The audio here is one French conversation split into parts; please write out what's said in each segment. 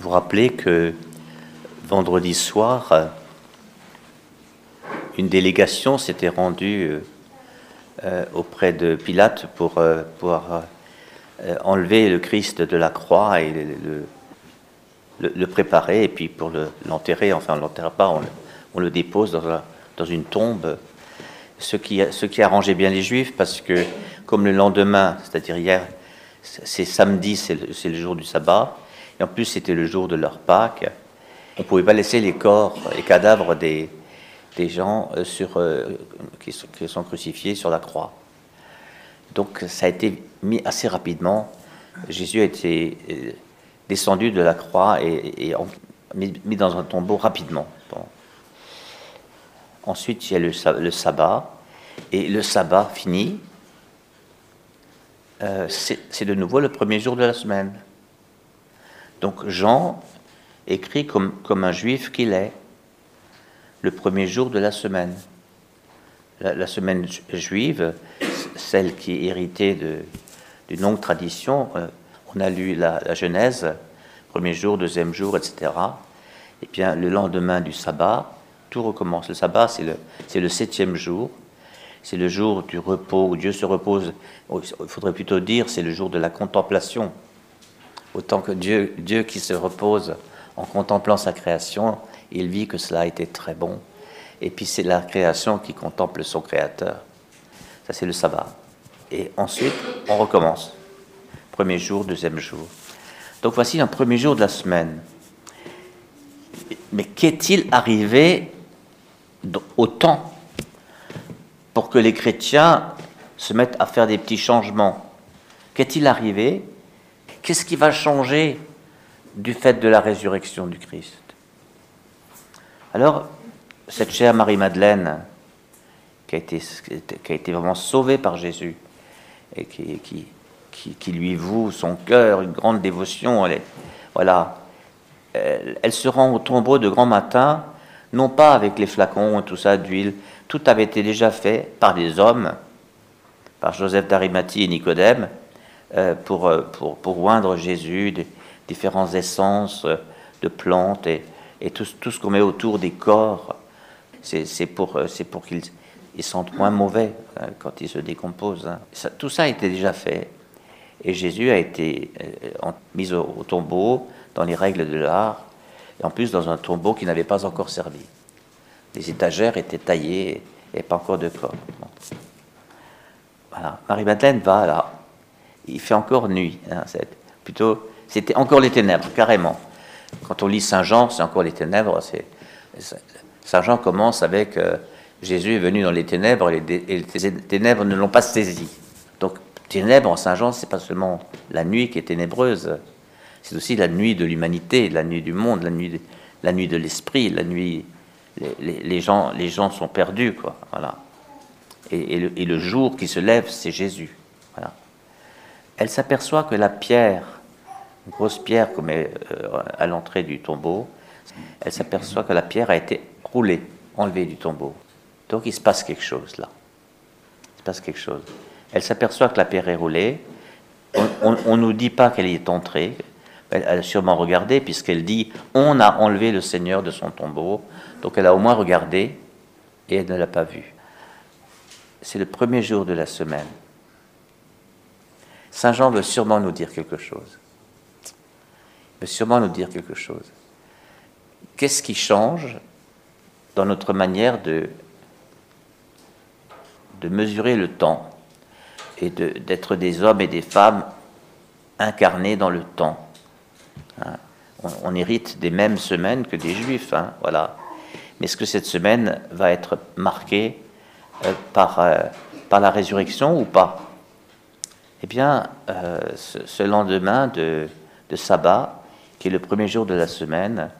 vous rappelez que vendredi soir, une délégation s'était rendue euh, auprès de Pilate pour euh, pouvoir euh, enlever le Christ de la croix et le, préparer, et puis pour l'enterrer, enfin on ne l'enterre pas, on, le dépose dans, une tombe. Ce qui, arrangeait bien les Juifs, parce que comme le lendemain, c'est-à-dire hier, c'est samedi, c'est le, jour du sabbat, et en plus c'était le jour de leur Pâques, on ne pouvait pas laisser les corps, les cadavres des, gens euh, sur, euh, qui, sont, crucifiés sur la croix. Donc ça a été mis assez rapidement. Jésus a été euh, descendu de la croix et, mis, dans un tombeau rapidement. Ensuite, il y a le, sabbat. Et le sabbat fini, c'est de nouveau le premier jour de la semaine. Donc Jean écrit comme, un juif qu'il est le premier jour de la semaine. La, semaine juive, celle qui est héritée d'une longue tradition, euh, on a lu la, Genèse, premier jour, deuxième jour, etc. Et bien le lendemain du sabbat, tout recommence. Le sabbat, c'est le, le septième jour, c'est le jour du repos où Dieu se repose. Il faudrait plutôt dire c'est le jour de la contemplation. Autant que Dieu, Dieu qui se repose en contemplant sa création, il vit que cela a été très bon. Et puis c'est la création qui contemple son créateur. Ça c'est le sabbat. Et ensuite, on recommence. Premier jour, deuxième jour. Donc voici un premier jour de la semaine. Mais qu'est-il arrivé au temps pour que les chrétiens se mettent à faire des petits changements? Qu'est-il arrivé Qu'est-ce qui va changer du fait de la résurrection du Christ? Alors, cette chère Marie-Madeleine, qui a, été, vraiment sauvée par Jésus, et qui, lui voue son cœur, une grande dévotion, elle, voilà, elle, se rend au tombeau de grand matin, non pas avec les flacons, tout ça, d'huile, tout avait été déjà fait par des hommes, par Joseph d'Arimathie et Nicodème, pour, pour, pour oindre Jésus, des différentes essences de plantes et, et tout, tout ce qu'on met autour des corps, c'est pour, euh, pour qu'ils ils sentent moins mauvais hein, quand ils se décomposent. Hein. tout ça a été déjà fait. Et Jésus a été euh, mis au, tombeau dans les règles de l'art, et en plus dans un tombeau qui n'avait pas encore servi. Les étagères étaient taillées et pas encore de corps. Voilà. Marie-Madeleine va là. Il fait encore nuit. Hein, plutôt, c'était encore les ténèbres, carrément. Quand on lit Saint Jean, c'est encore les ténèbres. Saint Jean commence avec euh, Jésus est venu dans les ténèbres et les, ténèbres ne l'ont pas saisi. Donc, ténèbres en Saint Jean, c'est pas seulement la nuit qui est ténébreuse, c'est aussi la nuit de l'humanité, la nuit du monde, la nuit de, l'esprit, la nuit. Les, gens, sont perdus, et le jour qui se lève, c'est Jésus. Elle s'aperçoit que la pierre grosse pierre comme est euh, à l'entrée du tombeau, elle s'aperçoit que la pierre a été roulée, enlevée du tombeau. Donc il se passe quelque chose là. Il se passe quelque chose. Elle s'aperçoit que la pierre est roulée. On ne nous dit pas qu'elle y est entrée. Elle a sûrement regardé, puisqu'elle dit On a enlevé le Seigneur de son tombeau. Donc elle a au moins regardé et elle ne l'a pas vu. C'est le premier jour de la semaine. Saint Jean veut sûrement nous dire quelque chose peut sûrement nous dire quelque chose. Qu'est-ce qui change dans notre manière de, mesurer le temps et d'être des hommes et des femmes incarnés dans le temps? Hein? on, hérite des mêmes semaines que des juifs, hein, voilà. Mais est-ce que cette semaine va être marquée euh, euh, par la résurrection ou pas? Eh bien, euh, ce, lendemain de, sabbat, qui est le premier jour de la semaine,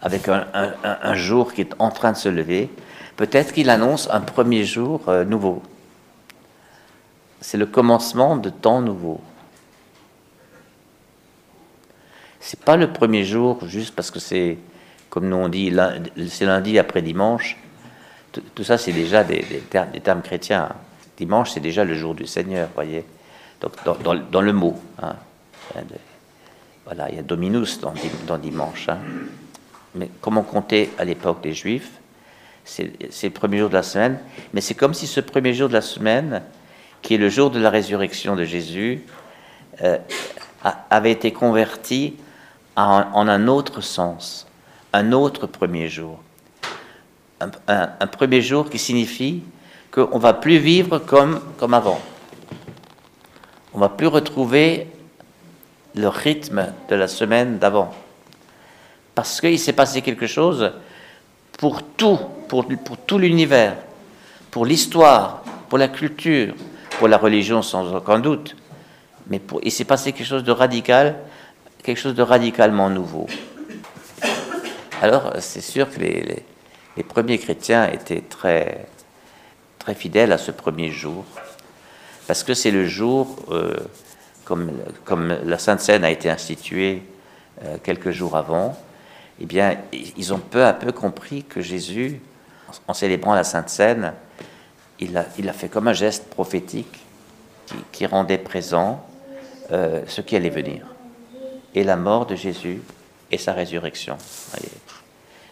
avec un, jour qui est en train de se lever, peut-être qu'il annonce un premier jour euh, nouveau. C'est le commencement de temps nouveau. C'est pas le premier jour juste parce que c'est, comme nous on dit, c'est lundi après dimanche. Tout, ça, c'est déjà des, termes, chrétiens. Dimanche, c'est déjà le jour du Seigneur, voyez. Donc, dans, le mot. Hein. Voilà, il y a Dominus dans, dimanche. Hein. Mais comment compter à l'époque des Juifs C'est le premier jour de la semaine. Mais c'est comme si ce premier jour de la semaine, qui est le jour de la résurrection de Jésus, euh, avait été converti en, un autre sens, un autre premier jour. Un, premier jour qui signifie qu'on ne va plus vivre comme avant. On ne va plus retrouver le rythme de la semaine d'avant. Parce qu'il s'est passé quelque chose pour tout, pour, tout l'univers, pour l'histoire, pour la culture, pour la religion sans aucun doute. Mais pour, il s'est passé quelque chose de radical, quelque chose de radicalement nouveau. Alors c'est sûr que les, les, premiers chrétiens étaient très, très fidèles à ce premier jour, parce que c'est le jour... Euh, comme, la Sainte Seine a été instituée euh, quelques jours avant, eh bien, ils ont peu à peu compris que Jésus, en célébrant la Sainte Seine, il a, fait comme un geste prophétique qui, rendait présent euh, ce qui allait venir. Et la mort de Jésus et sa résurrection.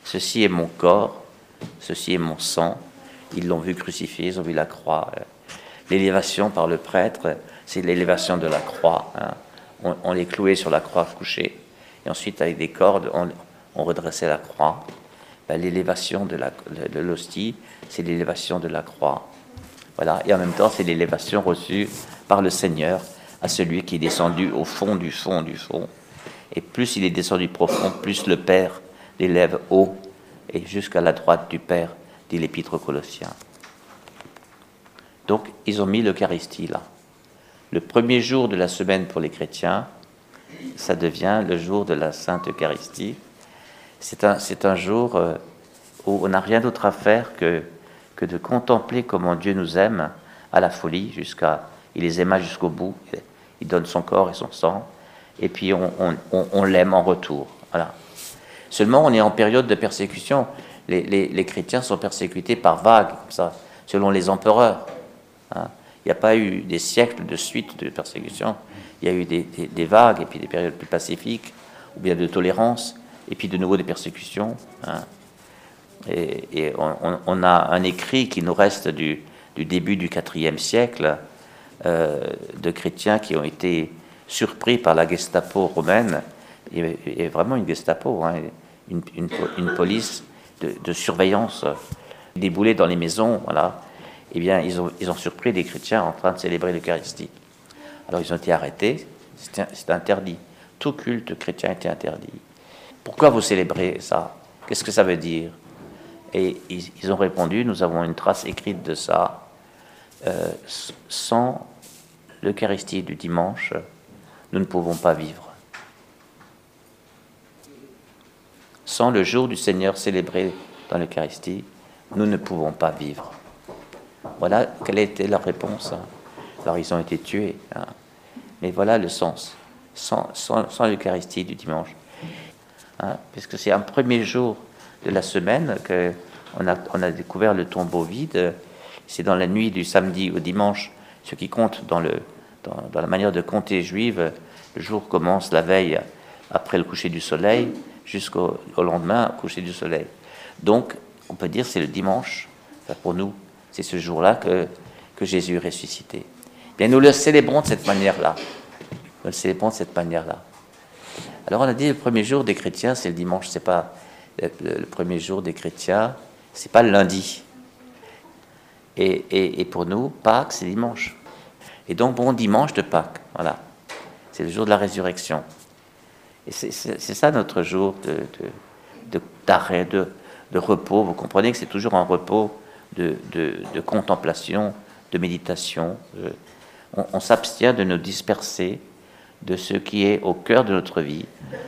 Ceci est mon corps, ceci est mon sang. Ils l'ont vu crucifié, ils ont vu la croix. L'élévation par le prêtre, c'est l'élévation de la croix. Hein. On, les clouait sur la croix couchée, et ensuite avec des cordes, on, redressait la croix. Ben, l'élévation de l'hostie, c'est l'élévation de la croix. Voilà, et en même temps, c'est l'élévation reçue par le Seigneur à celui qui est descendu au fond du fond du fond. Et plus il est descendu profond, plus le Père l'élève haut et jusqu'à la droite du Père, dit l'Épître aux. Donc, ils ont mis l'Eucharistie là le premier jour de la semaine pour les chrétiens, ça devient le jour de la Sainte Eucharistie. C'est un, un, jour euh, où on n'a rien d'autre à faire que, que de contempler comment Dieu nous aime à la folie, jusqu'à, il les aima jusqu'au bout, il donne son corps et son sang, et puis on, on, l'aime en retour. Voilà. Seulement, on est en période de persécution. Les, les, les, chrétiens sont persécutés par vagues, comme ça, selon les empereurs. Hein. Il n'y a pas eu des siècles de suite de persécution. Il y a eu des, vagues et puis des périodes plus pacifiques, ou bien de tolérance, et puis de nouveau des persécutions. Hein. Et, on, a un écrit qui nous reste du, début du IVe siècle euh, de chrétiens qui ont été surpris par la Gestapo romaine, et, vraiment une Gestapo, hein, une, police de, de surveillance, déboulée dans les maisons, voilà, eh bien, ils ont, surpris des chrétiens en train de célébrer l'Eucharistie. Alors, ils ont été arrêtés, c'est interdit. Tout culte chrétien était interdit. Pourquoi vous célébrez ça? Qu'est-ce que ça veut dire? Et ils, ont répondu, nous avons une trace écrite de ça. Euh, sans l'Eucharistie du dimanche, nous ne pouvons pas vivre. Sans le jour du Seigneur célébré dans l'Eucharistie, nous ne pouvons pas vivre. Voilà quelle était leur réponse. Alors ils ont été tués. Hein. Mais voilà le sens. Sans, l'Eucharistie du dimanche. Hein, puisque c'est un premier jour de la semaine a, on a découvert le tombeau vide. C'est dans la nuit du samedi au dimanche, ce qui compte dans, la manière de compter juive. Le jour commence la veille après le coucher du soleil jusqu'au lendemain, coucher du soleil. Donc, on peut dire c'est le dimanche, pour nous, c'est ce jour-là que, Jésus est ressuscité. Bien, nous le célébrons de cette manière-là. Nous le célébrons de cette manière-là. Alors, on a dit le premier jour des chrétiens, c'est le dimanche, c'est pas le, premier jour des chrétiens, c'est pas le lundi. Et, pour nous, Pâques, c'est dimanche. Et donc, bon dimanche de Pâques, voilà. C'est le jour de la résurrection. Et c'est ça notre jour d'arrêt, de, de, de, de repos. Vous comprenez que c'est toujours un repos de, contemplation, de méditation. Euh, on, s'abstient de nous disperser de ce qui est au cœur de notre vie,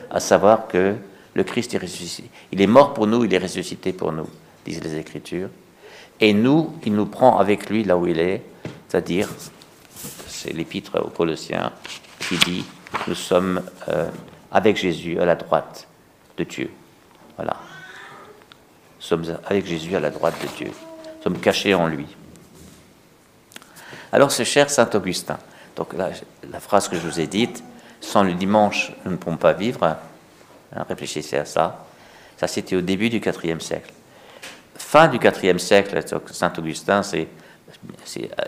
à savoir que le Christ est ressuscité. Il est mort pour nous, il est ressuscité pour nous, disent les Écritures. Et nous, il nous prend avec lui là où il est, c'est-à-dire, c'est l'épître aux Colossiens qui dit, nous sommes euh, avec Jésus à la droite de Dieu. Voilà. Nous sommes avec Jésus à la droite de Dieu sommes cachés en lui. Alors ce cher Saint Augustin, donc la, phrase que je vous ai dite, sans le dimanche, nous ne pouvons pas vivre. Hein, réfléchissez à ça. Ça, c'était au début du IVe siècle. Fin du IVe siècle, Saint Augustin, c'est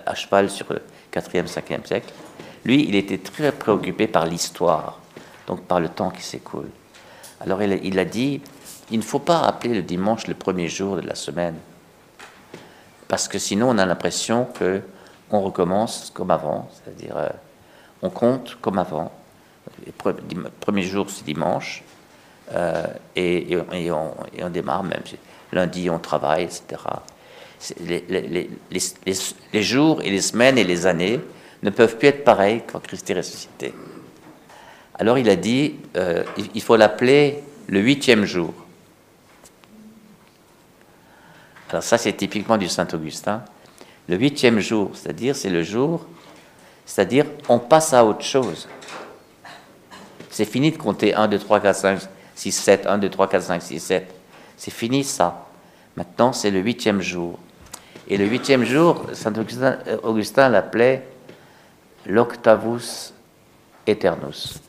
à cheval sur le 4e, 5e siècle. Lui, il était très préoccupé par l'histoire, donc par le temps qui s'écoule. Alors il a dit, il ne faut pas appeler le dimanche le premier jour de la semaine, parce que sinon on a l'impression que on recommence comme avant, c'est-à-dire euh, on compte comme avant. Le premier jour c'est dimanche, euh, et, on, démarre même. Lundi on travaille, etc. Les, jours et les semaines et les années ne peuvent plus être pareils quand Christ est ressuscité. Alors il a dit, euh, il faut l'appeler le huitième jour. Alors ça, c'est typiquement du Saint Augustin. Le huitième jour, c'est-à-dire, c'est le jour, c'est-à-dire, on passe à autre chose. C'est fini de compter 1, 2, 3, 4, 5, 6, 7, 1, 2, 3, 4, 5, 6, 7. C'est fini ça. Maintenant, c'est le huitième jour. Et le huitième jour, Saint Augustin, Augustin l'appelait l'octavus eternus.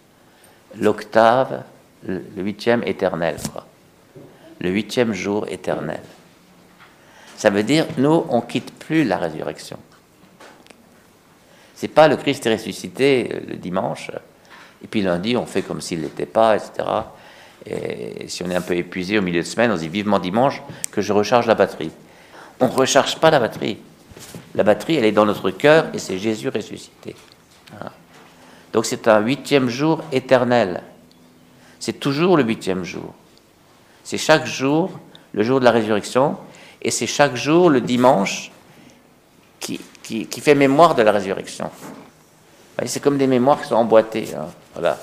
L'octave, le huitième éternel, quoi. Le huitième jour éternel. Ça veut dire, nous, on quitte plus la résurrection. C'est pas le Christ est ressuscité euh, le dimanche, et puis lundi, on fait comme s'il n'était pas, etc. Et si on est un peu épuisé au milieu de semaine, on dit vivement dimanche que je recharge la batterie. On ne recharge pas la batterie. La batterie, elle est dans notre cœur et c'est Jésus ressuscité. Donc c'est un huitième jour éternel. C'est toujours le huitième jour. C'est chaque jour, le jour de la résurrection, et c'est chaque jour, le dimanche, qui, qui, fait mémoire de la résurrection. C'est comme des mémoires qui sont emboîtées. Hein. Voilà.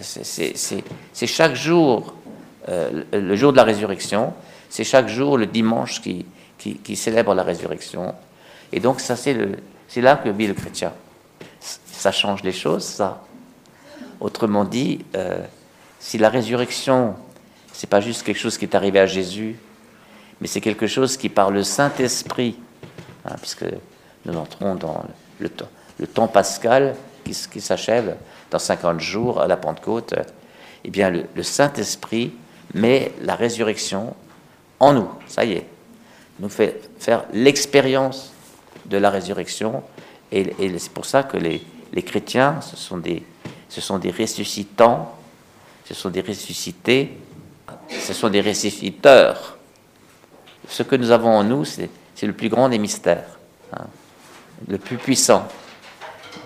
C'est chaque jour, euh, le jour de la résurrection, c'est chaque jour le dimanche qui, qui, célèbre la résurrection. Et donc, ça, c'est là que vit le chrétien. Ça change les choses, ça. Autrement dit, euh, si la résurrection, c'est pas juste quelque chose qui est arrivé à Jésus, mais c'est quelque chose qui, par le Saint-Esprit, hein, puisque nous entrons dans le, temps, pascal qui, s'achève dans 50 jours à la Pentecôte, eh bien, le, Saint-Esprit met la résurrection en nous, ça y est, nous fait faire l'expérience de la résurrection, et, c'est pour ça que les, chrétiens, ce sont des ressuscitants, ce sont des ressuscités, ce sont des ressusciteurs ce que nous avons en nous, c'est le plus grand des mystères, hein, le plus puissant.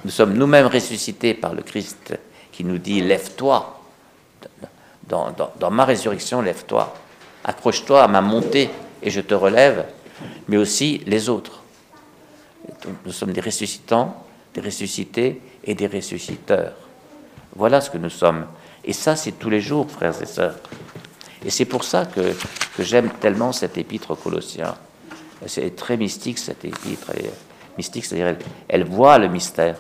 Nous sommes nous-mêmes ressuscités par le Christ qui nous dit Lève-toi, dans, ma résurrection, lève-toi, accroche-toi à ma montée et je te relève, mais aussi les autres. nous sommes des ressuscitants, des ressuscités et des ressusciteurs. Voilà ce que nous sommes. Et ça, c'est tous les jours, frères et sœurs. Et c'est pour ça que, j'aime tellement cette épître aux Colossiens. C'est très mystique cette épître. Elle mystique, c'est-à-dire elle, voit le mystère.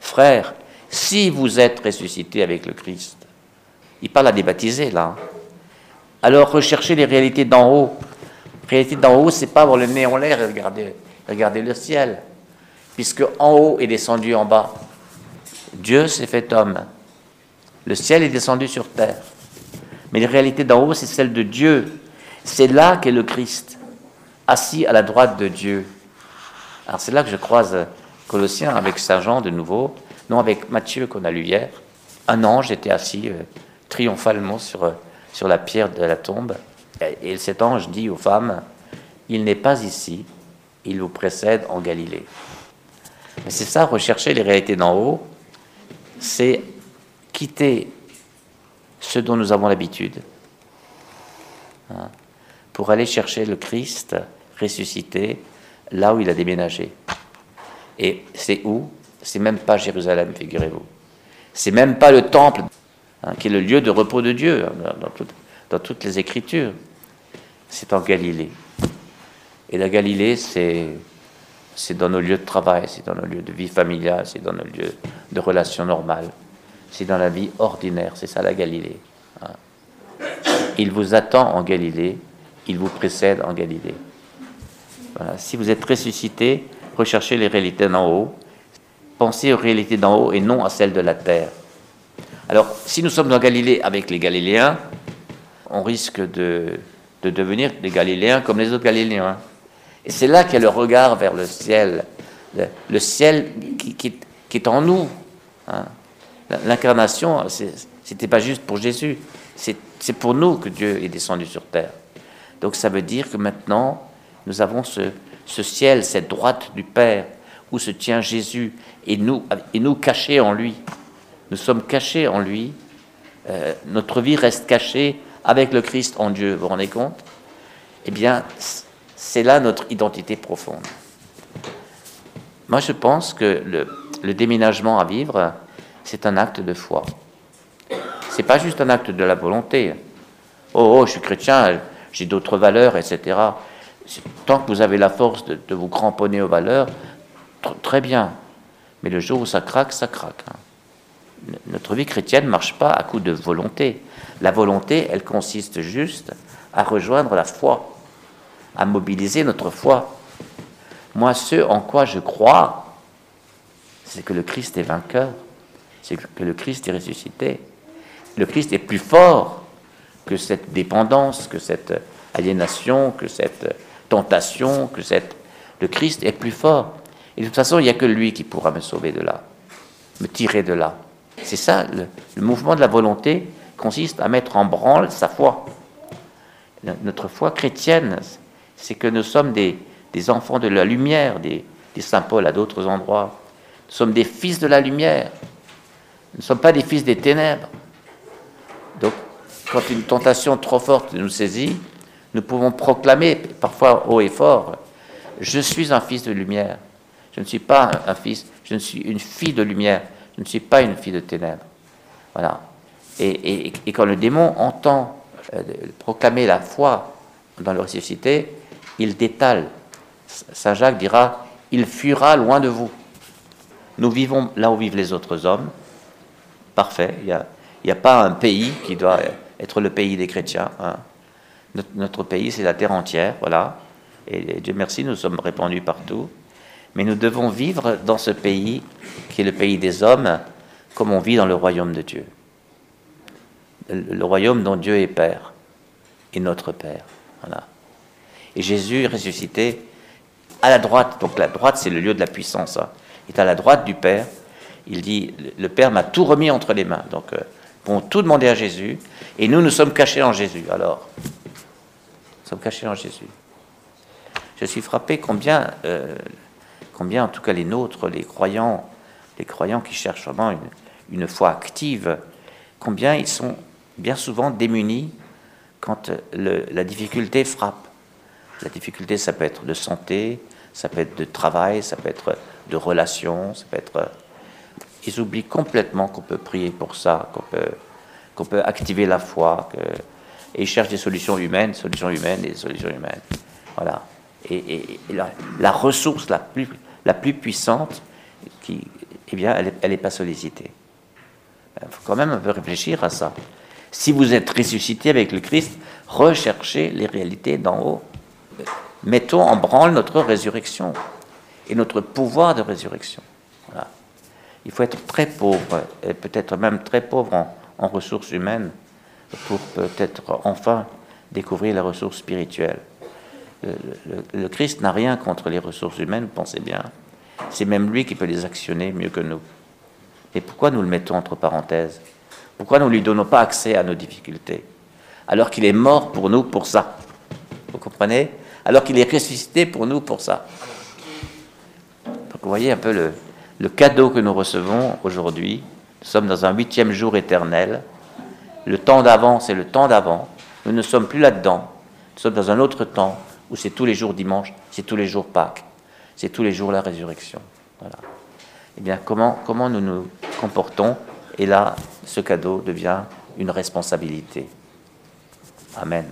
Frères, si vous êtes ressuscité avec le Christ, il parle à des baptisés là. Alors recherchez les réalités d'en haut. Réalité d'en haut, c'est pas avoir le nez en l'air et regarder, regarder le ciel, puisque en haut est descendu en bas. Dieu s'est fait homme. Le ciel est descendu sur terre. Mais la réalité d'en haut, c'est celle de Dieu. C'est là qu'est le Christ, assis à la droite de Dieu. Alors c'est là que je croise Colossiens avec Saint Jean de nouveau, non avec Matthieu qu'on a lu hier. Un ange était assis euh, triomphalement sur, euh, sur la pierre de la tombe. Et, et cet ange dit aux femmes, il n'est pas ici, il vous précède en Galilée. Mais c'est ça, rechercher les réalités d'en haut, c'est quitter ce dont nous avons l'habitude, hein, pour aller chercher le Christ ressuscité là où il a déménagé. Et c'est où? C'est même pas Jérusalem, figurez-vous. C'est même pas le temple, hein, qui est le lieu de repos de Dieu hein, dans, toutes les Écritures. C'est en Galilée. Et la Galilée, c'est c'est dans nos lieux de travail, c'est dans nos lieux de vie familiale, c'est dans nos lieux de relations normales c'est dans la vie ordinaire, c'est ça la Galilée. Hein. Il vous attend en Galilée, il vous précède en Galilée. Si vous êtes ressuscité, recherchez les réalités d'en haut. penser aux réalités d'en haut et non à celles de la terre. Alors, si nous sommes en Galilée avec les Galiléens, on risque de, devenir des Galiléens comme les autres Galiléens. Et c'est là a le regard vers le ciel, le, ciel qui, est en nous. Hein. L'incarnation, c'était pas juste pour Jésus, c'est pour nous que Dieu est descendu sur terre. Donc ça veut dire que maintenant, nous avons ce, ciel, cette droite du Père, où se tient Jésus, et nous, et nous cachés en lui. Nous sommes cachés en lui. Euh, notre vie reste cachée avec le Christ en Dieu. Vous vous rendez compte? Eh bien, c'est là notre identité profonde. Moi, je pense que le déménagement à vivre, c'est un acte de foi. C'est pas juste un acte de la volonté. Oh, oh je suis chrétien, j'ai d'autres valeurs, etc. Tant que vous avez la force de, vous cramponner aux valeurs, très bien. Mais le jour où ça craque, ça craque. Hein. Notre vie chrétienne ne marche pas à coup de volonté. La volonté, elle consiste juste à rejoindre la foi, à mobiliser notre foi. Moi, ce en quoi je crois, c'est que le Christ est vainqueur, c'est que le Christ est ressuscité. Le Christ est plus fort que cette dépendance, que cette aliénation, que cette tentation, que le Christ est plus fort. Et de toute façon, il n'y a que lui qui pourra me sauver de là, me tirer de là. C'est ça, le, mouvement de la volonté consiste à mettre en branle sa foi. Notre foi chrétienne, c'est que nous sommes des, enfants de la lumière, des, des Saint Paul à d'autres endroits. Nous sommes des fils de la lumière. Nous ne sommes pas des fils des ténèbres. Donc, quand une tentation trop forte nous saisit, nous pouvons proclamer, parfois haut et fort, je suis un fils de lumière. Je ne suis pas un, fils, je ne suis une fille de lumière. Je ne suis pas une fille de ténèbres. Voilà. Et, quand le démon entend euh, proclamer la foi dans le ressuscité, il détale. Saint Jacques dira, il fuira loin de vous. Nous vivons là où vivent les autres hommes. Parfait. Il n'y a, a, pas un pays qui doit être le pays des chrétiens. Hein. Notre, pays, c'est la terre entière, voilà. Et, Dieu merci, nous sommes répandus partout. Mais nous devons vivre dans ce pays qui est le pays des hommes, comme on vit dans le royaume de Dieu. Le, royaume dont Dieu est Père, et notre Père. Voilà. Et Jésus ressuscité à la droite, donc la droite c'est le lieu de la puissance, hein. est à la droite du Père. Il dit, le Père m'a tout remis entre les mains. Donc, euh, vont tout demander à Jésus, et nous, nous sommes cachés en Jésus. Alors, cachés en Jésus. Je suis frappé combien, euh, combien en tout cas les nôtres, les croyants, les croyants qui cherchent vraiment une, une foi active, combien ils sont bien souvent démunis quand la difficulté frappe. La difficulté, ça peut être de santé, ça peut être de travail, ça peut être de relations, ça peut être. Ils oublient complètement qu'on peut prier pour ça, qu'on peut, qu'on peut activer la foi, et ils cherchent des solutions humaines, solutions humaines et solutions humaines. Voilà. Et, la, ressource la plus, la plus puissante, qui, eh bien, elle n'est pas sollicitée. Il faut quand même un peu réfléchir à ça. Si vous êtes ressuscité avec le Christ, recherchez les réalités d'en haut. Mettons en branle notre résurrection et notre pouvoir de résurrection. Il faut être très pauvre, et peut-être même très pauvre en ressources humaines, pour peut-être enfin découvrir la ressource spirituelle. Le, Christ n'a rien contre les ressources humaines, pensez bien. C'est même lui qui peut les actionner mieux que nous. Et pourquoi nous le mettons entre parenthèses? Pourquoi nous ne lui donnons pas accès à nos difficultés? Alors qu'il est mort pour nous pour ça. Vous comprenez? Alors qu'il est ressuscité pour nous pour ça. Donc vous voyez un peu le, le cadeau que nous recevons aujourd'hui. Nous sommes dans un huitième jour éternel le temps d'avant, c'est le temps d'avant. Nous ne sommes plus là-dedans. Nous sommes dans un autre temps où c'est tous les jours dimanche, c'est tous les jours Pâques, c'est tous les jours la résurrection. Voilà. Eh bien, comment, comment nous nous comportons? Et là, ce cadeau devient une responsabilité. Amen.